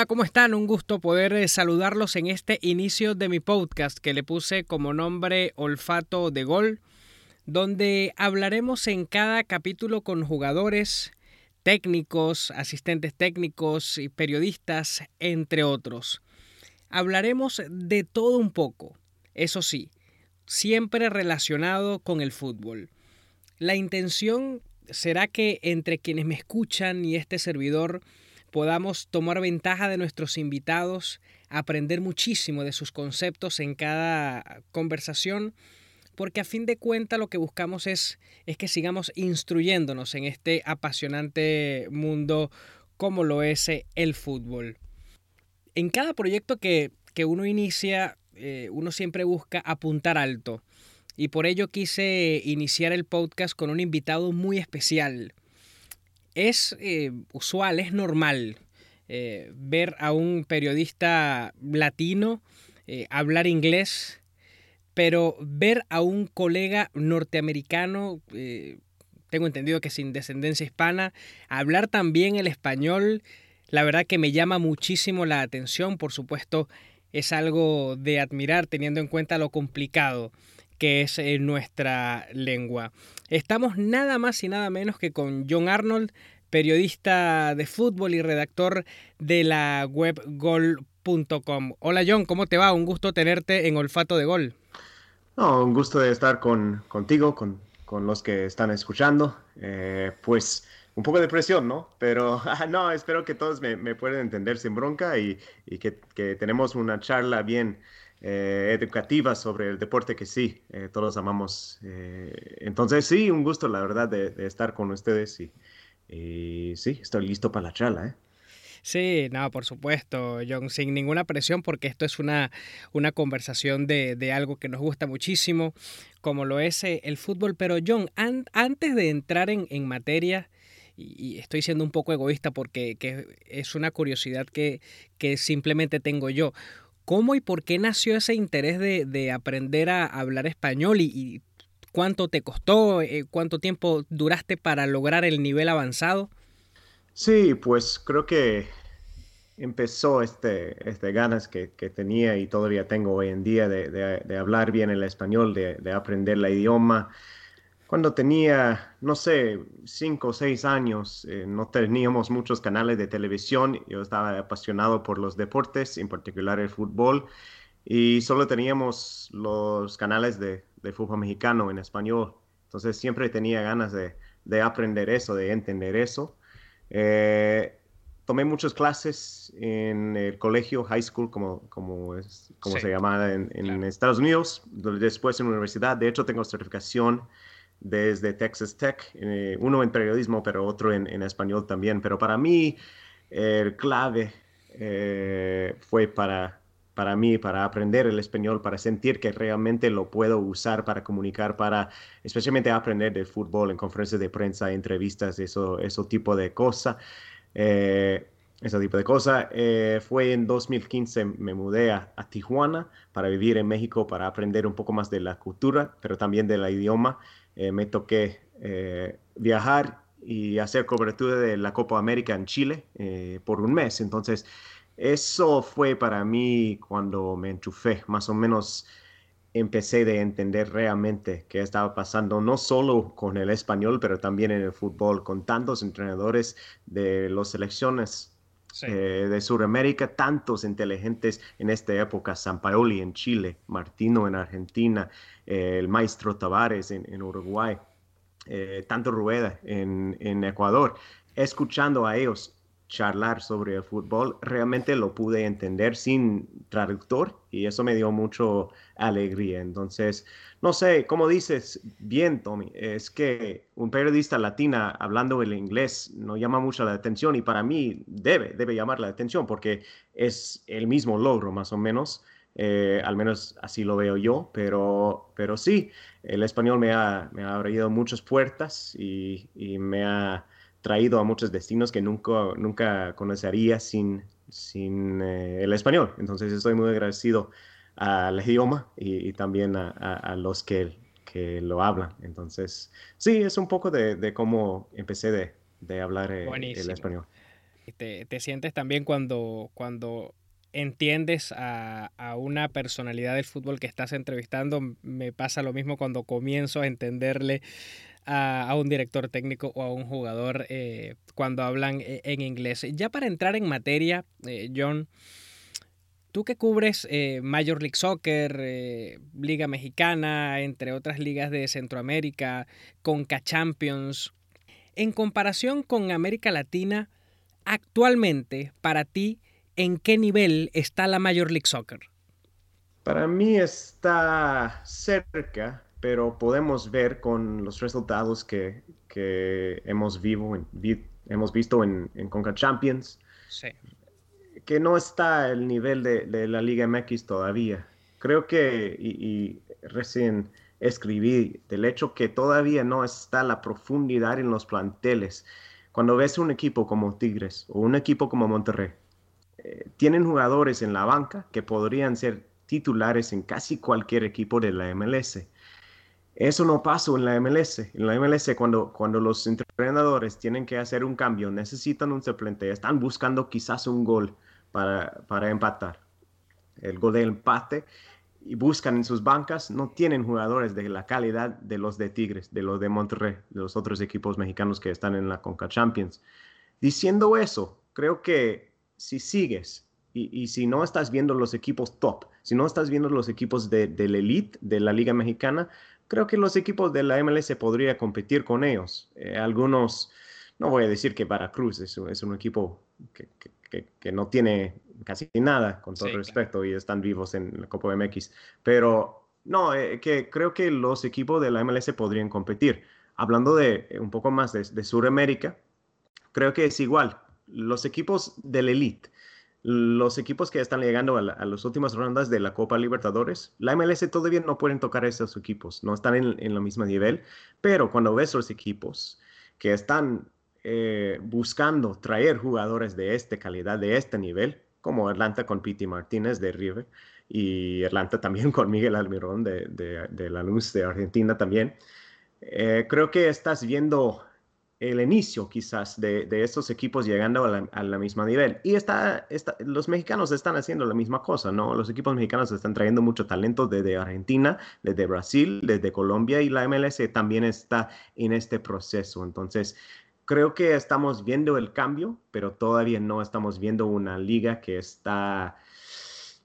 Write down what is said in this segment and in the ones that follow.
Hola, ¿cómo están? Un gusto poder eh, saludarlos en este inicio de mi podcast que le puse como nombre Olfato de Gol, donde hablaremos en cada capítulo con jugadores, técnicos, asistentes técnicos y periodistas, entre otros. Hablaremos de todo un poco, eso sí, siempre relacionado con el fútbol. La intención será que entre quienes me escuchan y este servidor podamos tomar ventaja de nuestros invitados, aprender muchísimo de sus conceptos en cada conversación, porque a fin de cuentas lo que buscamos es, es que sigamos instruyéndonos en este apasionante mundo como lo es el fútbol. En cada proyecto que, uno inicia, eh, uno siempre busca apuntar alto. Y por ello quise iniciar el podcast con un invitado muy especial es eh, usual, es normal eh, ver a un periodista latino eh, hablar inglés, pero ver a un colega norteamericano, tengo entendido que sin descendencia hispana, hablar también el español, la verdad que me llama muchísimo la atención, por supuesto es algo de admirar teniendo en cuenta lo complicado que es eh, nuestra lengua. Estamos nada más y nada menos que con John Arnold, periodista de fútbol y redactor de la web gol.com. Hola John, ¿cómo te va? Un gusto tenerte en Olfato de Gol. un gusto de estar con, contigo, con, los que están escuchando. Eh, pues un poco de presión, ¿no? Pero no, espero que todos me, me puedan entender sin bronca y, que, que, tenemos una charla bien, eh, educativa sobre el deporte que sí, eh, todos amamos. Eh, entonces sí, un gusto la verdad de, estar con ustedes y, sí, estoy listo para la charla. Sí, no, por supuesto, John, sin ninguna presión, porque esto es una, una conversación de, algo que nos gusta muchísimo, como lo es el fútbol. Pero, John, antes de entrar en, materia, y, estoy siendo un poco egoísta porque es una curiosidad que, que simplemente tengo yo. ¿Cómo y por qué nació ese interés de, aprender a hablar español y, cuánto te costó, eh, cuánto tiempo duraste para lograr el nivel avanzado? Sí, pues creo que empezó este, este ganas que, tenía y todavía tengo hoy en día de, hablar bien el español, de, aprender el idioma. Cuando tenía, no sé, cinco o seis años, eh, no teníamos muchos canales de televisión. Yo estaba apasionado por los deportes, en particular el fútbol, y solo teníamos los canales de, fútbol mexicano en español. Entonces siempre tenía ganas de, aprender eso, de entender eso. Eh, tomé muchas clases en el colegio, high school, como, como, es, como se llama en, Estados Unidos, después en la universidad. De hecho, tengo certificación desde Texas Tech, eh, uno en periodismo, pero otro en, español también. Pero para mí, el clave eh, fue para, para mí, para aprender el español, para sentir que realmente lo puedo usar para comunicar, para especialmente aprender del fútbol en conferencias de prensa, entrevistas, eso, eso tipo de cosas. Eh, ese tipo de cosas. fue en 2015, me mudé a, a, Tijuana para vivir en México, para aprender un poco más de la cultura, pero también del idioma. Eh, me toqué eh, viajar y hacer cobertura de la Copa América en Chile eh, por un mes. Entonces, eso fue para mí cuando me enchufé, más o menos empecé de entender realmente qué estaba pasando, no solo con el español, pero también en el fútbol, con tantos entrenadores de las selecciones de Sudamérica, tantos inteligentes en esta época, San Paoli en Chile, Martino en Argentina, el maestro Tavares en, Uruguay, eh, tanto Rueda en Ecuador, escuchando a ellos charlar sobre el fútbol, realmente lo pude entender sin traductor y eso me dio mucho alegría. Entonces, no sé, como dices bien, Tommy, es que un periodista latina hablando el inglés no llama mucho la atención y para mí debe, debe llamar la atención porque es el mismo logro más o menos. Eh, al menos así lo veo yo, pero, pero sí, el español me ha, me ha abrido muchas puertas y, y me ha traído a muchos destinos que nunca, nunca conocería sin, sin eh, el español. Entonces estoy muy agradecido al idioma y, también a, los que, que, lo hablan. Entonces, sí, es un poco de, cómo empecé de, de hablar eh, el español. te, te sientes también cuando, cuando entiendes a, a, una personalidad del fútbol que estás entrevistando. Me pasa lo mismo cuando comienzo a entenderle a, a un director técnico o a un jugador eh, cuando hablan eh, en inglés. Ya para entrar en materia, eh, John, tú que cubres Major League Soccer, Liga Mexicana, entre otras ligas de Centroamérica, Conca Champions, en comparación con América Latina, actualmente, para ti, ¿en qué nivel está la Major League Soccer? Para mí está cerca, pero podemos ver con los resultados que, que hemos, vivo, vi, hemos visto en, en Conca Champions. Sí. Que no está el nivel de, de, la Liga MX todavía. Creo que, y, y recién escribí del hecho que todavía no está la profundidad en los planteles. Cuando ves un equipo como Tigres o un equipo como Monterrey, eh, tienen jugadores en la banca que podrían ser titulares en casi cualquier equipo de la MLS. Eso no pasa en la MLS. En la MLS, cuando, cuando los entrenadores tienen que hacer un cambio, necesitan un suplente, están buscando quizás un gol para, para empatar. El gol de empate y buscan en sus bancas, no tienen jugadores de la calidad de los de Tigres, de los de Monterrey, de los otros equipos mexicanos que están en la Conca Champions. Diciendo eso, creo que si sigues y, si no estás viendo los equipos top, si no estás viendo los equipos de, de elite de la Liga Mexicana, creo que los equipos de la MLS podría competir con ellos. Eh, algunos, no voy a decir que Veracruz es, es un equipo que, que, que, no tiene casi nada, con todo sí, respeto, claro. y están vivos en la Copa MX. Pero no, eh, que creo que los equipos de la MLS podrían competir. Hablando de eh, un poco más de, de Sudamérica, creo que es igual. Los equipos del elite, los equipos que están llegando a, la, a, las últimas rondas de la Copa Libertadores, la MLS todavía no pueden tocar a esos equipos, no están en, el mismo nivel, pero cuando ves los equipos que están eh, buscando traer jugadores de esta calidad, de este nivel, como Atlanta con Piti Martínez de River y Atlanta también con Miguel Almirón de la Luz de Argentina también. Eh, creo que estás viendo el inicio quizás de, de estos equipos llegando a la, misma nivel. Y está, está, los mexicanos están haciendo la misma cosa, ¿no? Los equipos mexicanos están trayendo mucho talento desde Argentina, desde Brasil, desde Colombia y la MLS también está en este proceso. Entonces, creo que estamos viendo el cambio, pero todavía no estamos viendo una liga que está...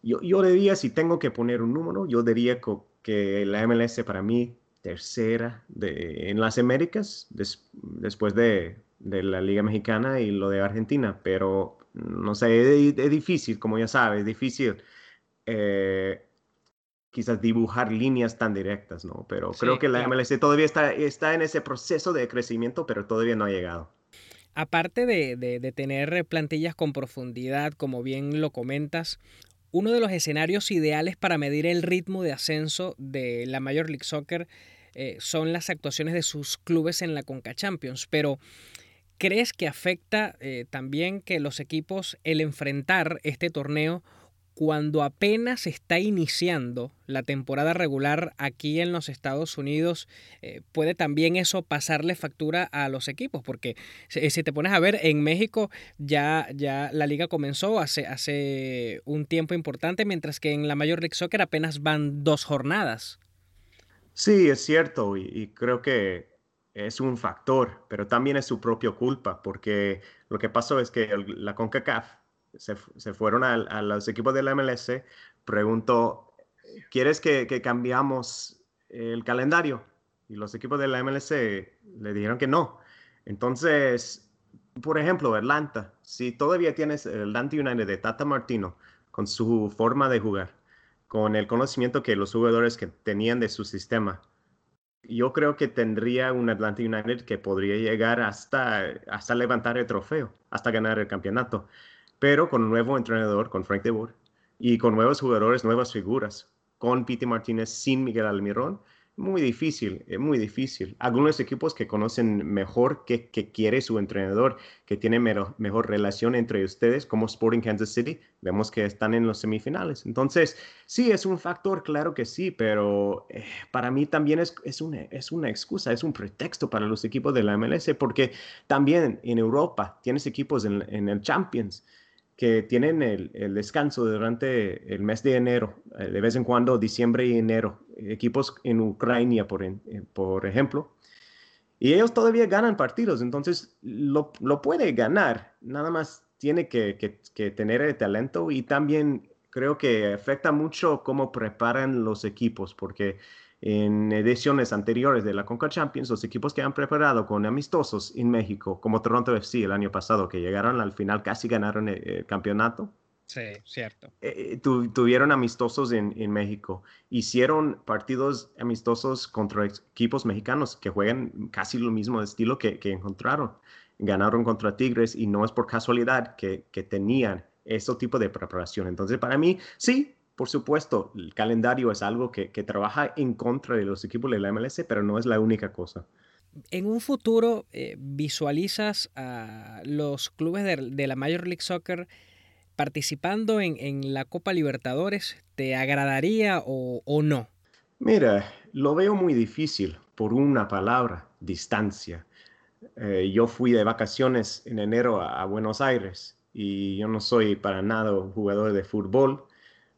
Yo, yo diría, si tengo que poner un número, yo diría que la MLS para mí tercera de, en las Américas, des, después de, de, la Liga Mexicana y lo de Argentina, pero no sé, es, es difícil, como ya sabes, es difícil eh, quizás dibujar líneas tan directas, ¿no? Pero sí, creo que la claro. MLS todavía está, está en ese proceso de crecimiento, pero todavía no ha llegado. Aparte de, de, de tener plantillas con profundidad, como bien lo comentas, uno de los escenarios ideales para medir el ritmo de ascenso de la Major League Soccer eh, son las actuaciones de sus clubes en la Conca Champions, pero ¿crees que afecta eh, también que los equipos el enfrentar este torneo cuando apenas está iniciando la temporada regular aquí en los Estados Unidos, eh, puede también eso pasarle factura a los equipos, porque si, si, te pones a ver, en México ya, ya la liga comenzó hace, hace un tiempo importante, mientras que en la Major League Soccer apenas van dos jornadas. Sí, es cierto, y, creo que es un factor, pero también es su propia culpa, porque lo que pasó es que la CONCACAF se, se fueron a, a, los equipos de la MLS, preguntó, ¿quieres que, que, cambiamos el calendario? Y los equipos de la MLS le dijeron que no. Entonces, por ejemplo, Atlanta, si todavía tienes el Atlanta United de Tata Martino con su forma de jugar, con el conocimiento que los jugadores que tenían de su sistema, yo creo que tendría un Atlanta United que podría llegar hasta, hasta levantar el trofeo, hasta ganar el campeonato pero con un nuevo entrenador, con Frank de Boer, y con nuevos jugadores, nuevas figuras, con Pete Martínez sin Miguel Almirón, Muy difícil, es muy difícil. Algunos equipos que conocen mejor qué, quiere su entrenador, que tiene mejor relación entre ustedes, como Sporting Kansas City, vemos que están en los semifinales. Entonces, sí, es un factor, claro que sí, pero eh, para mí también es, es, una, es una excusa, es un pretexto para los equipos de la MLS, porque también en Europa tienes equipos en, en el Champions que tienen el, descanso durante el mes de enero, eh, de vez en cuando, diciembre y enero, equipos en Ucrania, por, eh, por ejemplo, y ellos todavía ganan partidos, entonces lo, puede ganar, nada más tiene que, que, tener el talento y también creo que afecta mucho cómo preparan los equipos, porque en ediciones anteriores de la Conca Champions, los equipos que han preparado con amistosos en México, como Toronto FC el año pasado, que llegaron al final, casi ganaron el, campeonato. Sí, cierto. Eh, tuvieron amistosos en, en, México. Hicieron partidos amistosos contra equipos mexicanos que juegan casi lo mismo estilo que, que encontraron. Ganaron contra Tigres y no es por casualidad que, que tenían ese tipo de preparación. Entonces, para mí, sí, por supuesto, el calendario es algo que, trabaja en contra de los equipos de la MLS, pero no es la única cosa. En un futuro, eh, ¿visualizas a los clubes de, la Major League Soccer participando en, la Copa Libertadores? ¿Te agradaría o, no? Mira, lo veo muy difícil por una palabra, distancia. Eh, yo fui de vacaciones en enero a Buenos Aires y yo no soy para nada jugador de fútbol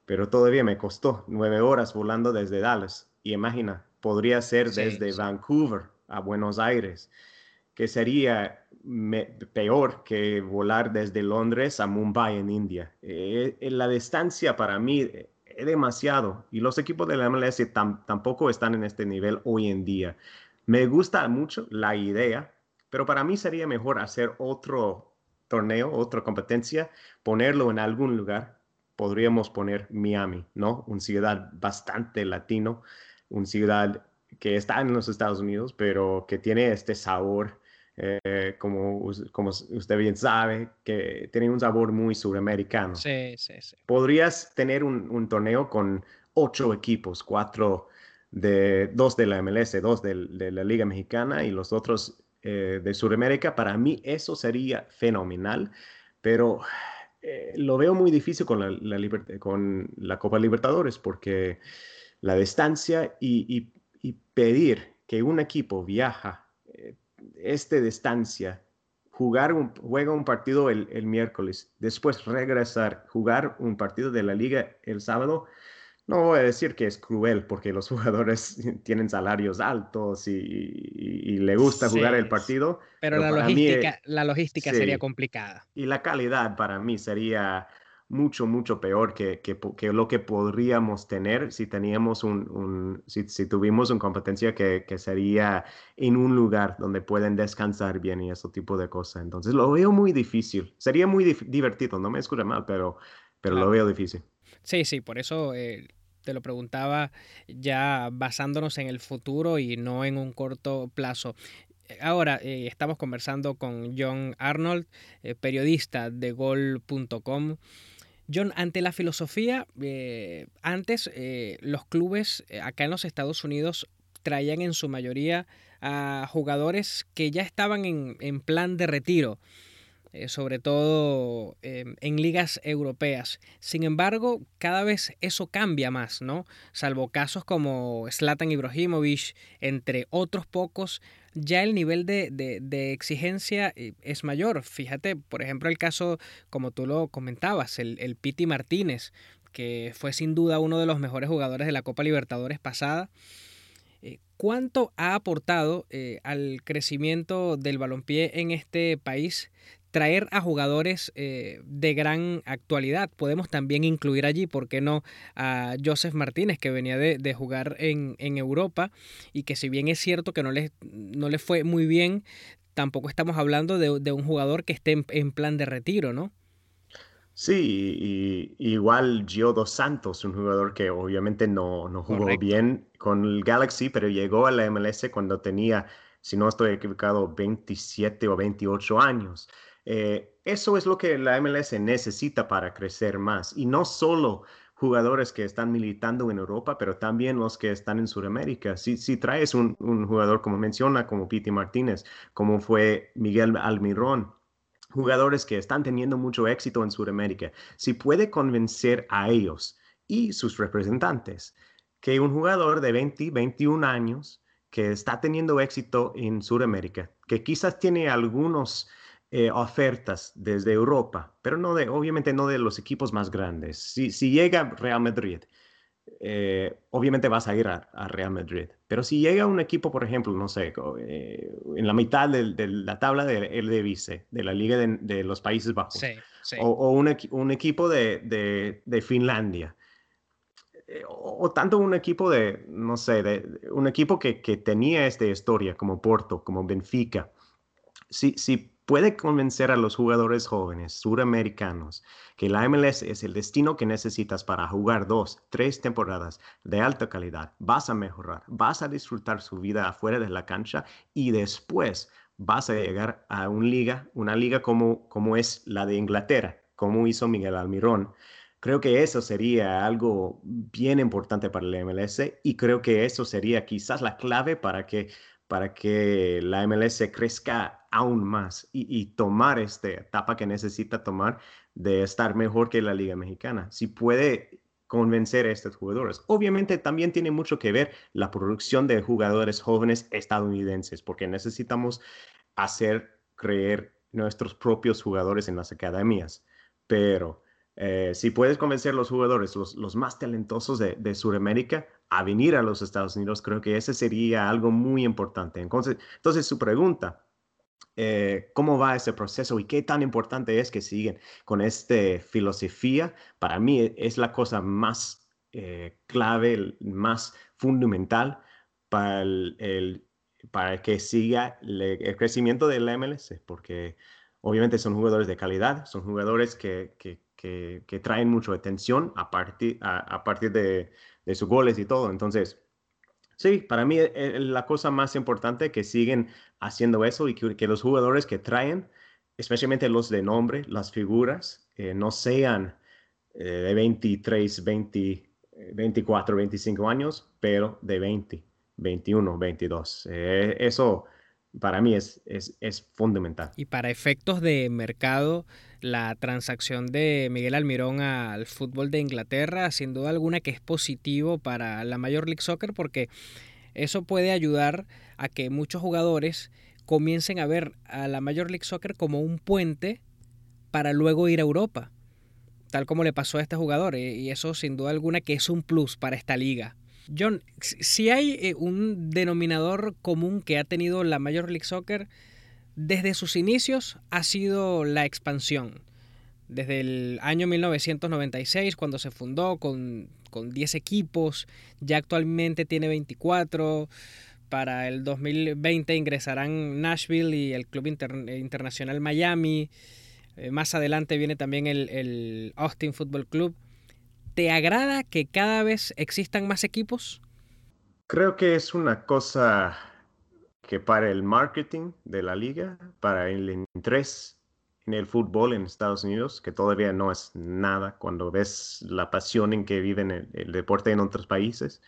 pero todavía me costó nueve horas volando desde Dallas. Y imagina, podría ser desde Vancouver a Buenos Aires, que sería peor que volar desde Londres a Mumbai en India. Eh, eh, la distancia para mí es demasiado y los equipos de la MLS tampoco están en este nivel hoy en día. Me gusta mucho la idea, pero para mí sería mejor hacer otro torneo, otra competencia, ponerlo en algún lugar podríamos poner Miami, ¿no? Una ciudad bastante latino, una ciudad que está en los Estados Unidos, pero que tiene este sabor, eh, como, como usted bien sabe, que tiene un sabor muy suramericano. Sí, sí, sí. Podrías tener un, torneo con ocho equipos, cuatro de, dos de la MLS, dos de, la Liga Mexicana y los otros eh, de Sudamérica. Para mí eso sería fenomenal, pero eh, lo veo muy difícil con la, Copa Libertadores porque la distancia y, pedir que un equipo viaja eh, esta distancia, jugar un, juega un partido el, el, miércoles, después regresar, jugar un partido de la liga el sábado, no voy a decir que es cruel porque los jugadores tienen salarios altos y, le gusta jugar el partido. Pero, la, logística, la logística sería complicada. Y la calidad para mí sería mucho, mucho peor que, que, lo que podríamos tener si teníamos un, si, si, tuvimos una competencia que, sería en un lugar donde pueden descansar bien y ese tipo de cosas. Entonces lo veo muy difícil. Sería muy divertido, no me escucha mal, pero, pero lo veo difícil. Sí, sí, por eso eh, te lo preguntaba ya basándonos en el futuro y no en un corto plazo. Ahora eh, estamos conversando con John Arnold, eh, periodista de gol.com. John, ante la filosofía, eh, antes los clubes acá en los Estados Unidos traían en su mayoría a jugadores que ya estaban en, en plan de retiro. Eh, sobre todo em, en ligas europeas. Sin embargo, cada vez eso cambia más, ¿no? Salvo casos como Zlatan Ibrahimovic, entre otros pocos, ya el nivel de, exigencia eh, es mayor. Fíjate, por ejemplo, el caso, como tú lo comentabas, el, el Piti Martínez, que fue sin duda uno de los mejores jugadores de la Copa Libertadores pasada. Eh, ¿Cuánto ha aportado al crecimiento del balompié en este país traer a jugadores eh, de gran actualidad. Podemos también incluir allí, ¿por qué no?, a Joseph Martínez, que venía de, jugar en, Europa y que si bien es cierto que no le, no le fue muy bien, tampoco estamos hablando de, un jugador que esté en, plan de retiro, ¿no? Sí, y, igual Gio Dos Santos, un jugador que obviamente no, no jugó bien con el Galaxy, pero llegó a la MLS cuando tenía, si no estoy equivocado, 27 o 28 años. Eh, eso es lo que la MLS necesita para crecer más y no solo jugadores que están militando en Europa, pero también los que están en Sudamérica. Si, si traes un, jugador, como menciona, como Piti Martínez, como fue Miguel Almirón, jugadores que están teniendo mucho éxito en Sudamérica, si puede convencer a ellos y sus representantes que un jugador de 20, 21 años que está teniendo éxito en Sudamérica, que quizás tiene algunos eh, ofertas desde Europa, pero no de, obviamente no de los equipos más grandes. Si, si llega Real Madrid, eh, obviamente vas a ir a, Real Madrid, pero si llega un equipo, por ejemplo, no sé, eh, en la mitad de, la tabla del Eredivisie, de la Liga de, los Países Bajos, o, un, equipo de, Finlandia, o, tanto un equipo de, no sé, de, un equipo que, que tenía esta historia como Porto, como Benfica, si, si puede convencer a los jugadores jóvenes suramericanos que la MLS es el destino que necesitas para jugar dos, tres temporadas de alta calidad, vas a mejorar, vas a disfrutar su vida afuera de la cancha y después vas a llegar a una liga, como, como es la de Inglaterra, como hizo Miguel Almirón. Creo que eso sería algo bien importante para el MLS y creo que eso sería quizás la clave para que para que la MLS crezca aún más y, tomar esta etapa que necesita tomar de estar mejor que la Liga Mexicana. Si puede convencer a estos jugadores. Obviamente también tiene mucho que ver la producción de jugadores jóvenes estadounidenses, porque necesitamos hacer creer nuestros propios jugadores en las academias. Pero eh, si puedes convencer a los jugadores, los, más talentosos de, de Sudamérica, a venir a los Estados Unidos, creo que ese sería algo muy importante. Entonces, entonces su pregunta, eh, ¿cómo va ese proceso y qué tan importante es que siguen con esta filosofía? Para mí es la cosa más eh, clave, más fundamental para, el, para que siga el, crecimiento del MLS, porque obviamente son jugadores de calidad, son jugadores que, que, que, traen mucha atención a partir, a partir de, de sus goles y todo. Entonces, sí, para mí es eh, la cosa más importante que siguen haciendo eso y que, los jugadores que traen, especialmente los de nombre, las figuras, eh, no sean eh, de 23, 20, 24, 25 años, pero de 20, 21, 22. eso para mí es, es, es fundamental. Y para efectos de mercado, la transacción de Miguel Almirón al fútbol de Inglaterra, sin duda alguna que es positivo para la Major League Soccer porque eso puede ayudar a que muchos jugadores comiencen a ver a la Major League Soccer como un puente para luego ir a Europa, tal como le pasó a este jugador, eh, y eso sin duda alguna que es un plus para esta liga. John, si hay eh, un denominador común que ha tenido la Major League Soccer, desde sus inicios ha sido la expansión. Desde el año 1996, cuando se fundó con, con 10 equipos, ya actualmente tiene 24. Para el 2020 ingresarán Nashville y el Club Internacional Miami. Eh, más adelante viene también el, el Austin Football Club. ¿Te agrada que cada vez existan más equipos? Creo que es una cosa que para el marketing de la liga, para el interés en el fútbol en Estados Unidos, que todavía no es nada cuando ves la pasión en que viven el, deporte en otros países,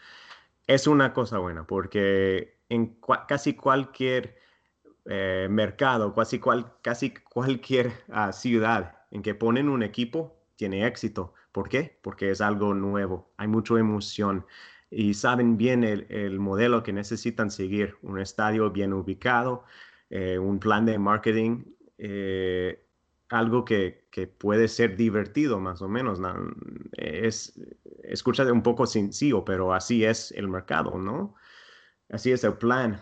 es una cosa buena, porque en casi cualquier eh, mercado, casi, cual, casi cualquier ah, ciudad en que ponen un equipo, tiene éxito. ¿Por qué? Porque es algo nuevo, hay mucha emoción y saben bien el, modelo que necesitan seguir, un estadio bien ubicado, eh, un plan de marketing, eh, algo que, puede ser divertido más o menos. Es, escucha un poco sencillo, pero así es el mercado, ¿no? Así es el plan.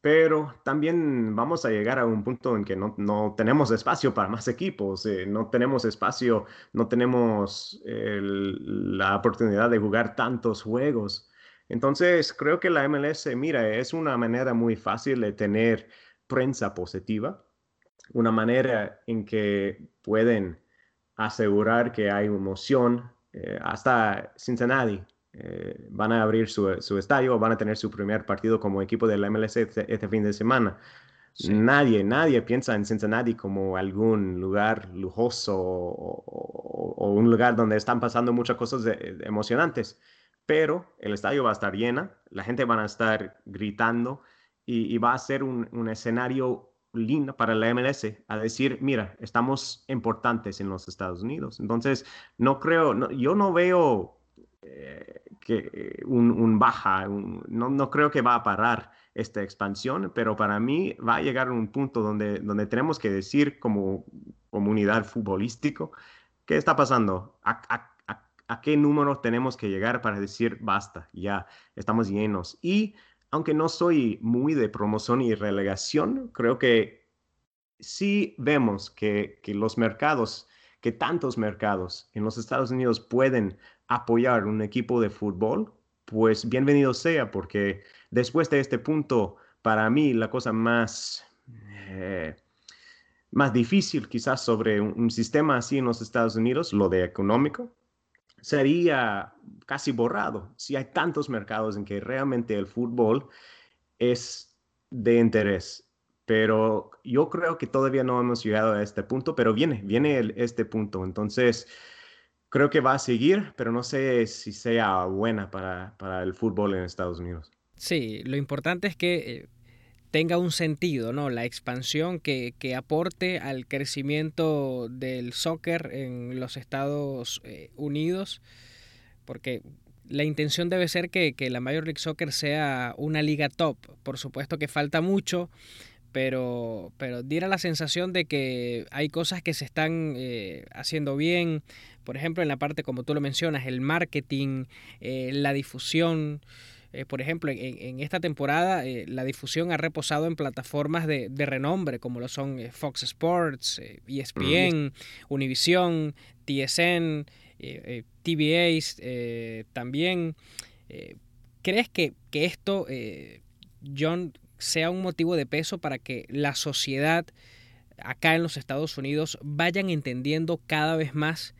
Pero también vamos a llegar a un punto en que no, tenemos espacio para más equipos, eh, no tenemos espacio, no tenemos la oportunidad de jugar tantos juegos. Entonces, creo que la MLS, mira, es una manera muy fácil de tener prensa positiva, una manera en que pueden asegurar que hay emoción. Eh, hasta Cincinnati eh, van a abrir su, estadio, van a tener su primer partido como equipo de la MLS este, este fin de semana. Nadie, nadie piensa en Cincinnati como algún lugar lujoso o, un lugar donde están pasando muchas cosas emocionantes. Pero el estadio va a estar lleno, la gente va a estar gritando y, va a ser un, escenario lindo para la MLS a decir, mira, estamos importantes en los Estados Unidos. Entonces, no creo, yo no veo eh, que un, baja, no, no creo que va a parar esta expansión, pero para mí va a llegar a un punto donde, donde tenemos que decir como comunidad futbolístico, ¿qué está pasando? ¿A, qué número tenemos que llegar para decir basta, ya estamos llenos? Y aunque no soy muy de promoción y relegación, creo que sí vemos que, que los mercados, que tantos mercados en los Estados Unidos pueden apoyar un equipo de fútbol, pues bienvenido sea, porque después de este punto, para mí la cosa más, eh, más difícil quizás sobre un, sistema así en los Estados Unidos, lo de económico, sería casi borrado si hay tantos mercados en que realmente el fútbol es de interés. Pero yo creo que todavía no hemos llegado a este punto, pero viene, viene este punto. Entonces, creo que va a seguir, pero no sé si sea buena para, para el fútbol en Estados Unidos. Sí, lo importante es que eh, tenga un sentido, ¿no? La expansión que, que, aporte al crecimiento del soccer en los Estados eh, Unidos, porque la intención debe ser que, que, la Major League Soccer sea una liga top. Por supuesto que falta mucho, pero, pero diera la sensación de que hay cosas que se están eh, haciendo bien, por ejemplo, en la parte, como tú lo mencionas, el marketing, eh, la difusión. Eh, por ejemplo, en, esta temporada la difusión ha reposado en plataformas de, renombre, como lo son Fox Sports, ESPN, Univision, TSN, TVA, también. ¿Crees que, que esto, John, sea un motivo de peso para que la sociedad acá en los Estados Unidos vayan entendiendo cada vez más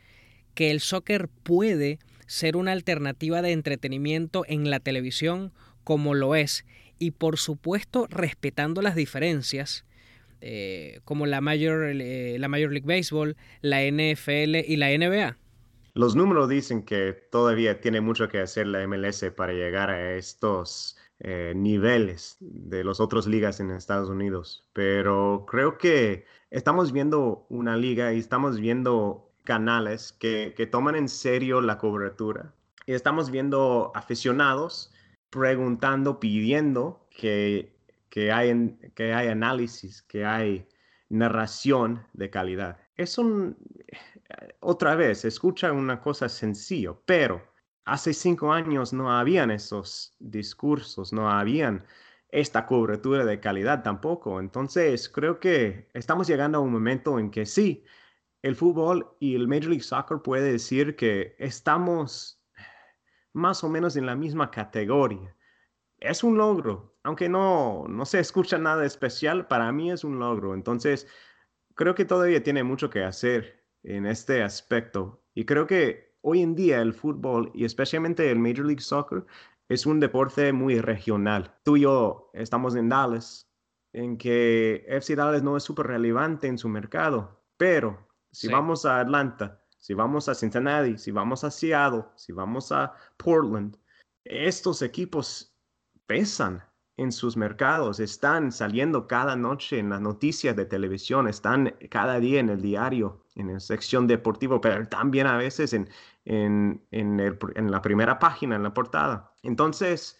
que el soccer puede ser una alternativa de entretenimiento en la televisión como lo es y por supuesto respetando las diferencias eh, como la Major, eh, la Major League Baseball, la NFL y la NBA. Los números dicen que todavía tiene mucho que hacer la MLS para llegar a estos eh, niveles de las otras ligas en Estados Unidos, pero creo que estamos viendo una liga y estamos viendo canales que, toman en serio la cobertura y estamos viendo aficionados preguntando, pidiendo que, que, hay, que hay análisis, que hay narración de calidad. Es un, otra vez, escucha una cosa sencilla, pero hace cinco años no habían esos discursos, no habían esta cobertura de calidad tampoco. Entonces, creo que estamos llegando a un momento en que sí, el fútbol y el Major League Soccer puede decir que estamos más o menos en la misma categoría. Es un logro, aunque no, no se escucha nada especial, para mí es un logro. Entonces, creo que todavía tiene mucho que hacer en este aspecto. Y creo que hoy en día el fútbol y especialmente el Major League Soccer es un deporte muy regional. Tú y yo estamos en Dallas, en que FC Dallas no es súper relevante en su mercado, pero si vamos a Atlanta, si vamos a Cincinnati, si vamos a Seattle, si vamos a Portland, estos equipos pesan en sus mercados, están saliendo cada noche en las noticias de televisión, están cada día en el diario, en la sección deportiva, pero también a veces en, en, en, la primera página, en la portada. Entonces,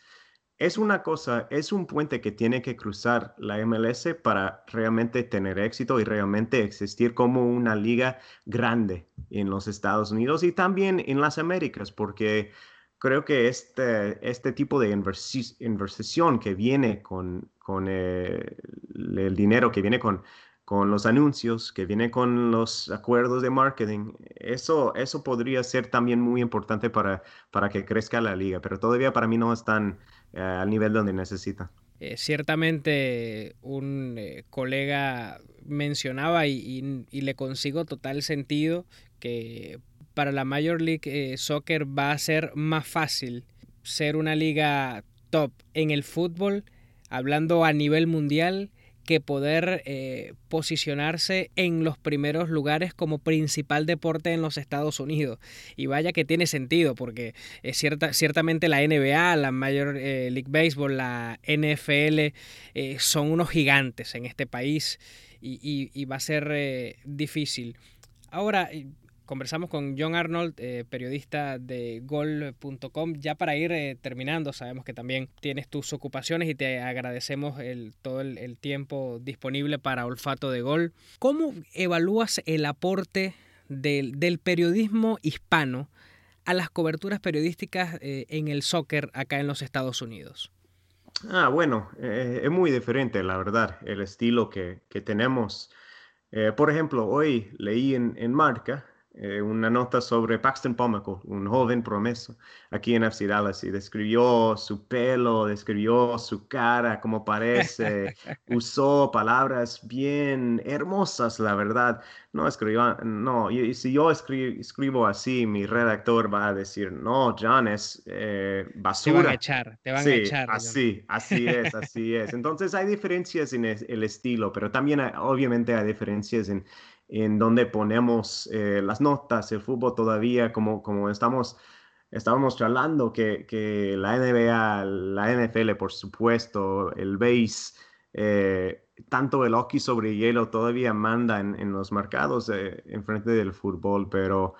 es una cosa, es un puente que tiene que cruzar la MLS para realmente tener éxito y realmente existir como una liga grande en los Estados Unidos y también en las Américas, porque creo que este, este tipo de inversión que viene con, con eh, el dinero, que viene con, con los anuncios, que viene con los acuerdos de marketing, eso, eso podría ser también muy importante para, para que crezca la liga, pero todavía para mí no están eh, al nivel donde necesita. Eh, ciertamente un colega mencionaba y, y, le consigo total sentido que para la Major League eh, Soccer va a ser más fácil ser una liga top en el fútbol, hablando a nivel mundial, que poder eh, posicionarse en los primeros lugares como principal deporte en los Estados Unidos. Y vaya que tiene sentido, porque cierta, ciertamente la NBA, la Major eh, League Baseball, la NFL, eh, son unos gigantes en este país y, va a ser difícil. Ahora, Conversamos con John Arnold, eh, periodista de gol.com. Ya para ir eh, terminando, sabemos que también tienes tus ocupaciones y te agradecemos el, todo el, tiempo disponible para Olfato de Gol. ¿Cómo evalúas el aporte del, periodismo hispano a las coberturas periodísticas eh, en el soccer acá en los Estados Unidos? Ah, bueno, es muy diferente, la verdad, el estilo que, tenemos. por ejemplo, hoy leí en, en Marca eh, una nota sobre Paxton Pomaco, un joven promesa aquí en FC Dallas, y describió su pelo, describió su cara, como parece, usó palabras bien hermosas, la verdad. No escribió, no, y, si yo escribo, así, mi redactor va a decir, no, John, es basura. Te van a echar, te van a echar. Así, así es, así es. Entonces hay diferencias en el estilo, pero también obviamente hay diferencias en en donde ponemos eh, las notas, el fútbol todavía, como, como estamos, estábamos charlando, que, que, la NBA, la NFL, por supuesto, el base, eh, tanto el hockey sobre hielo todavía manda en, los mercados eh, en frente del fútbol, pero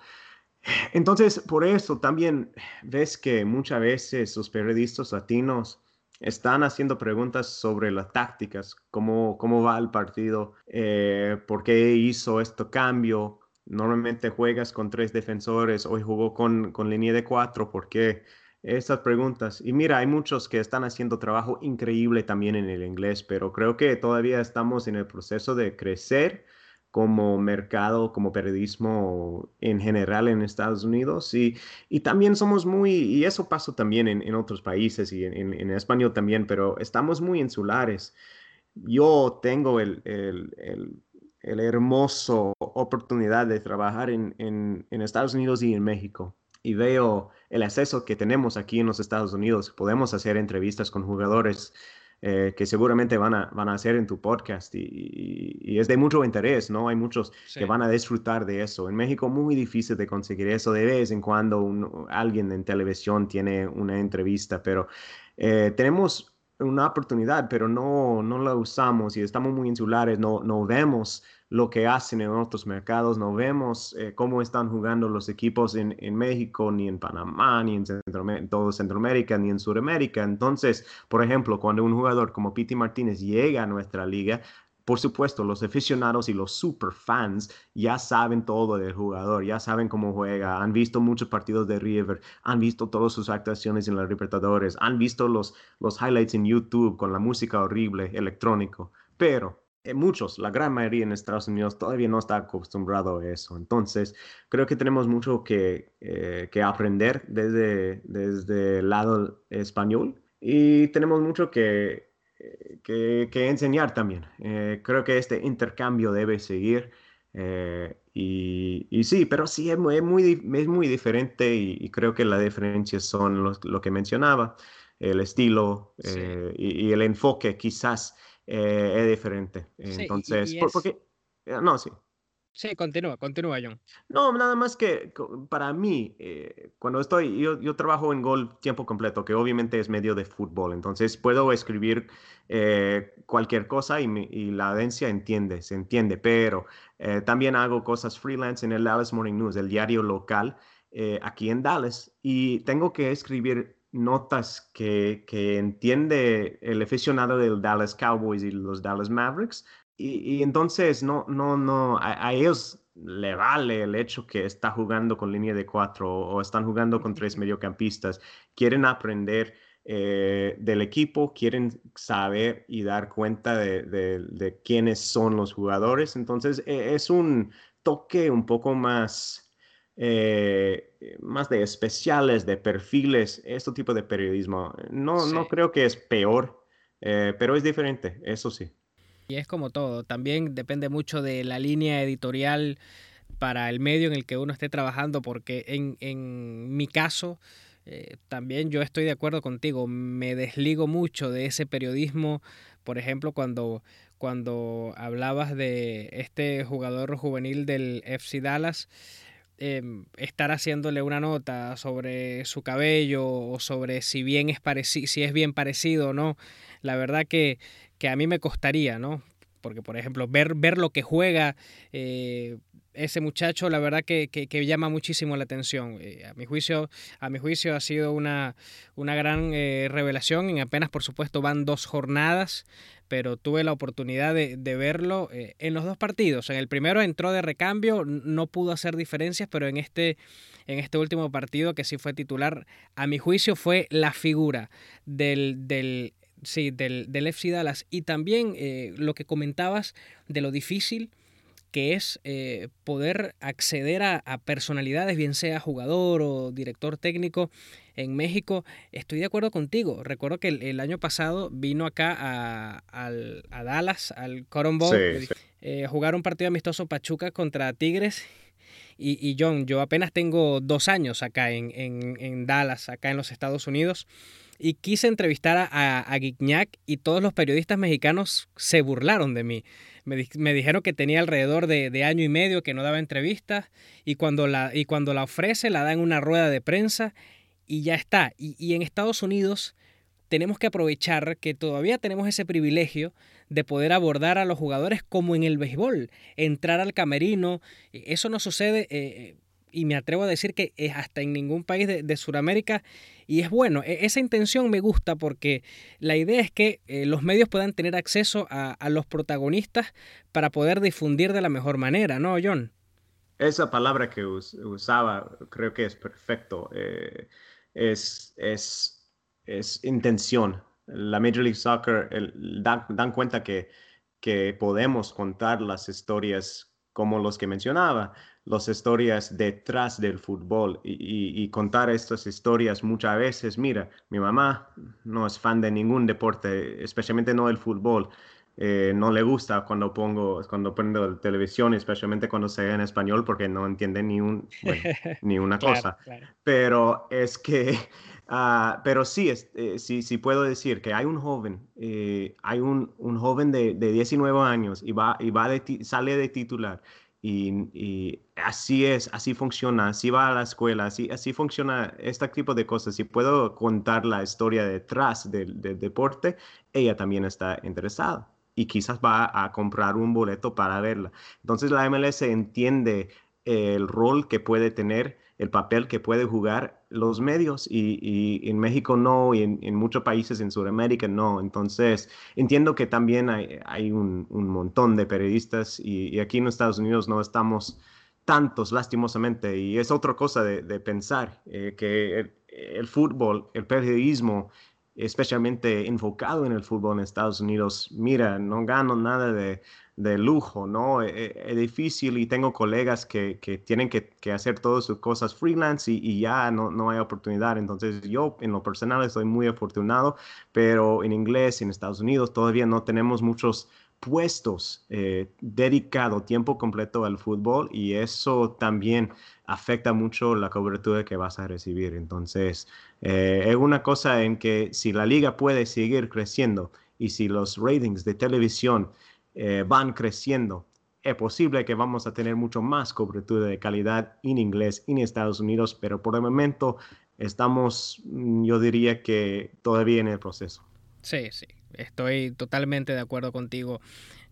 entonces por eso también ves que muchas veces los periodistas latinos están haciendo preguntas sobre las tácticas, cómo, cómo va el partido, eh, por qué hizo este cambio. Normalmente juegas con tres defensores, hoy jugó con, con línea de cuatro, ¿por qué? Estas preguntas. Y mira, hay muchos que están haciendo trabajo increíble también en el inglés, pero creo que todavía estamos en el proceso de crecer como mercado, como periodismo en general en Estados Unidos. Y, y también somos muy, y eso pasa también en, en otros países y en, en, español también, pero estamos muy insulares. Yo tengo el, el, el, el hermoso oportunidad de trabajar en, en Estados Unidos y en México. Y veo el acceso que tenemos aquí en los Estados Unidos. Podemos hacer entrevistas con jugadores eh, que seguramente van a, van a hacer en tu podcast y, es de mucho interés, ¿no? Hay muchos que van a disfrutar de eso. En México muy difícil de conseguir eso, de vez en cuando alguien en televisión tiene una entrevista, pero eh, tenemos una oportunidad, pero no, no la usamos y estamos muy insulares, no, no vemos lo que hacen en otros mercados, no vemos eh, cómo están jugando los equipos en, en, México, ni en Panamá, ni en, todo Centroamérica, ni en Sudamérica. Entonces, por ejemplo, cuando un jugador como Piti Martínez llega a nuestra liga, por supuesto, los aficionados y los super fans ya saben todo del jugador, ya saben cómo juega, han visto muchos partidos de River, han visto todas sus actuaciones en los Libertadores, han visto los, los highlights en YouTube con la música horrible, electrónico. Pero muchos, la gran mayoría en Estados Unidos todavía no está acostumbrado a eso. Entonces, creo que tenemos mucho que, eh, que aprender desde, desde el lado español y tenemos mucho que, eh, que, enseñar también. creo que este intercambio debe seguir. y, y, sí, pero sí, es muy, es muy, diferente y, creo que la diferencia son lo que mencionaba, el estilo y, y, el enfoque quizás eh, es diferente. Entonces, porque, eh, no, sí. Sí, continúa, continúa, John. No, nada más que para mí, eh, cuando estoy, yo, yo, trabajo en Gol tiempo completo, que obviamente es medio de fútbol, entonces puedo escribir cualquier cosa y, y, la audiencia entiende, se entiende, pero también hago cosas freelance en el Dallas Morning News, el diario local aquí en Dallas, y tengo que escribir notas que, que, entiende el aficionado del Dallas Cowboys y los Dallas Mavericks. Y, entonces no, no, no, a, ellos le vale el hecho que está jugando con línea de cuatro o están jugando con tres mediocampistas. Quieren aprender eh, del equipo, quieren saber y dar cuenta de, de, de quiénes son los jugadores. Entonces e, es un toque un poco más eh, más de especiales, de perfiles, este tipo de periodismo. No, no creo que es peor, eh, pero es diferente, eso sí. Y es como todo, también depende mucho de la línea editorial para el medio en el que uno esté trabajando, porque en, en mi caso, eh, también yo estoy de acuerdo contigo, me desligo mucho de ese periodismo, por ejemplo, cuando cuando hablabas de este jugador juvenil del FC Dallas. Em, estar haciéndole una nota sobre su cabello o sobre si bien es si es bien parecido o no, la verdad que, que a mí me costaría, ¿no? Porque, por ejemplo, ver, ver lo que juega eh, ese muchacho, la verdad que, llama muchísimo la atención. Eh, a, mi juicio, a mi juicio ha sido una, una gran eh, revelación. En apenas, por supuesto, van dos jornadas pero tuve la oportunidad de, verlo eh, en los dos partidos. En el primero entró de recambio, no pudo hacer diferencias, pero en este, en este último partido, que sí fue titular, a mi juicio fue la figura del, del, sí, del, del FC Dallas. Y también eh, lo que comentabas de lo difícil que es eh, poder acceder a, personalidades, bien sea jugador o director técnico en México. Estoy de acuerdo contigo. Recuerdo que el, año pasado vino acá a, Dallas, al Cotton Bowl, eh, jugar un partido amistoso Pachuca contra Tigres. Y, John, yo apenas tengo dos años acá en, en, Dallas, acá en los Estados Unidos y quise entrevistar a, a, y todos los periodistas mexicanos se burlaron de mí. Me, dijeron que tenía alrededor de, año y medio que no daba entrevistas y cuando, la, y cuando la ofrece la da en una rueda de prensa y ya está. Y, en Estados Unidos tenemos que aprovechar que todavía tenemos ese privilegio de poder abordar a los jugadores como en el béisbol, entrar al camerino. Eso no sucede eh, y me atrevo a decir que es hasta en ningún país de, Sudamérica y es bueno. E, esa intención me gusta porque la idea es que eh, los medios puedan tener acceso a, los protagonistas para poder difundir de la mejor manera, ¿no, John? Esa palabra que usaba creo que es perfecto. Eh, es, es, es, intención. La Major League Soccer dan, dan, cuenta que, que podemos contar las historias como los que mencionaba las historias detrás del fútbol y, contar estas historias muchas veces. Mira, mi mamá no es fan de ningún deporte, especialmente no el fútbol. Eh, no le gusta cuando pongo, cuando prendo televisión, especialmente cuando se ve en español, porque no entiende ni, un, ni una cosa. Pero es que, uh, pero sí, eh, sí, sí puedo decir que hay un joven, eh, hay un, un, joven de, de 19 años y, va, y va de sale de titular y, así es, así funciona, así va a la escuela, así, así funciona este tipo de cosas. Si puedo contar la historia detrás del, deporte, ella también está interesada y quizás va a comprar un boleto para verla. Entonces la MLS entiende el rol que puede tener el papel que puede jugar los medios y, en México no y en, muchos países en Sudamérica no. Entonces, entiendo que también hay, un, montón de periodistas y, aquí en Estados Unidos no estamos tantos, lastimosamente, y es otra cosa de, pensar, eh, que el, fútbol, el periodismo, especialmente enfocado en el fútbol en Estados Unidos, mira, no gano nada de de lujo, ¿no? Es, e, es difícil y tengo colegas que, que tienen que, que, hacer todas sus cosas freelance y, y ya no, no, hay oportunidad. Entonces yo en lo personal estoy muy afortunado, pero en inglés, en Estados Unidos, todavía no tenemos muchos puestos eh, dedicados tiempo completo al fútbol y eso también afecta mucho la cobertura que vas a recibir. Entonces, eh, es una cosa en que si la liga puede seguir creciendo y si los ratings de televisión eh, van creciendo. Es posible que vamos a tener mucho más cobertura de calidad en inglés en Estados Unidos, pero por el momento estamos, mm, yo diría que todavía en el proceso. Sí, sí, estoy totalmente de acuerdo contigo.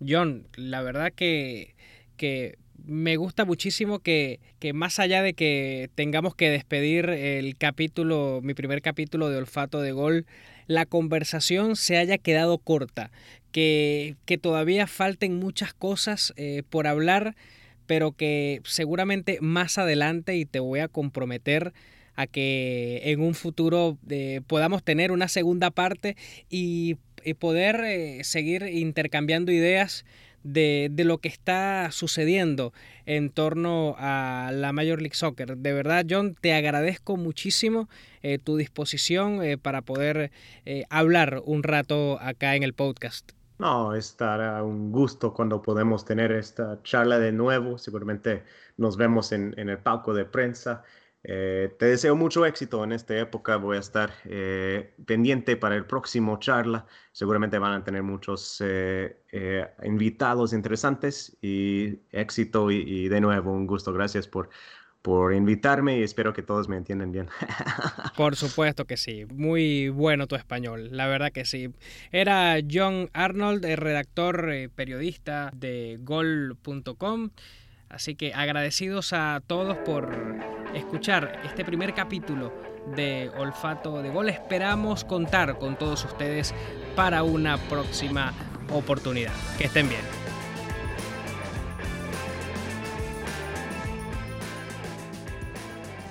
John, la verdad que, que me gusta muchísimo que, que, más allá de que tengamos que despedir el capítulo, mi primer capítulo de Olfato de Gol, la conversación se haya quedado corta, que, que todavía falten muchas cosas eh, por hablar, pero que seguramente más adelante, y te voy a comprometer a que en un futuro eh, podamos tener una segunda parte y, poder eh, seguir intercambiando ideas de, de, lo que está sucediendo en torno a la Major League Soccer. De verdad, John, te agradezco muchísimo eh, tu disposición eh, para poder hablar un rato acá en el podcast. No, estará un gusto cuando podemos tener esta charla de nuevo. Seguramente nos vemos en, en el palco de prensa. Eh, te deseo mucho éxito en esta época. Voy a estar eh, pendiente para el próximo charla. Seguramente van a tener muchos eh, invitados interesantes y éxito. Y, de nuevo, un gusto. Gracias por, por invitarme y espero que todos me entiendan bien. Por supuesto que sí. Muy bueno tu español. La verdad que sí. Era John Arnold, el redactor periodista de gol.com. Así que agradecidos a todos por escuchar este primer capítulo de Olfato de Gol. Esperamos contar con todos ustedes para una próxima oportunidad. Que estén bien.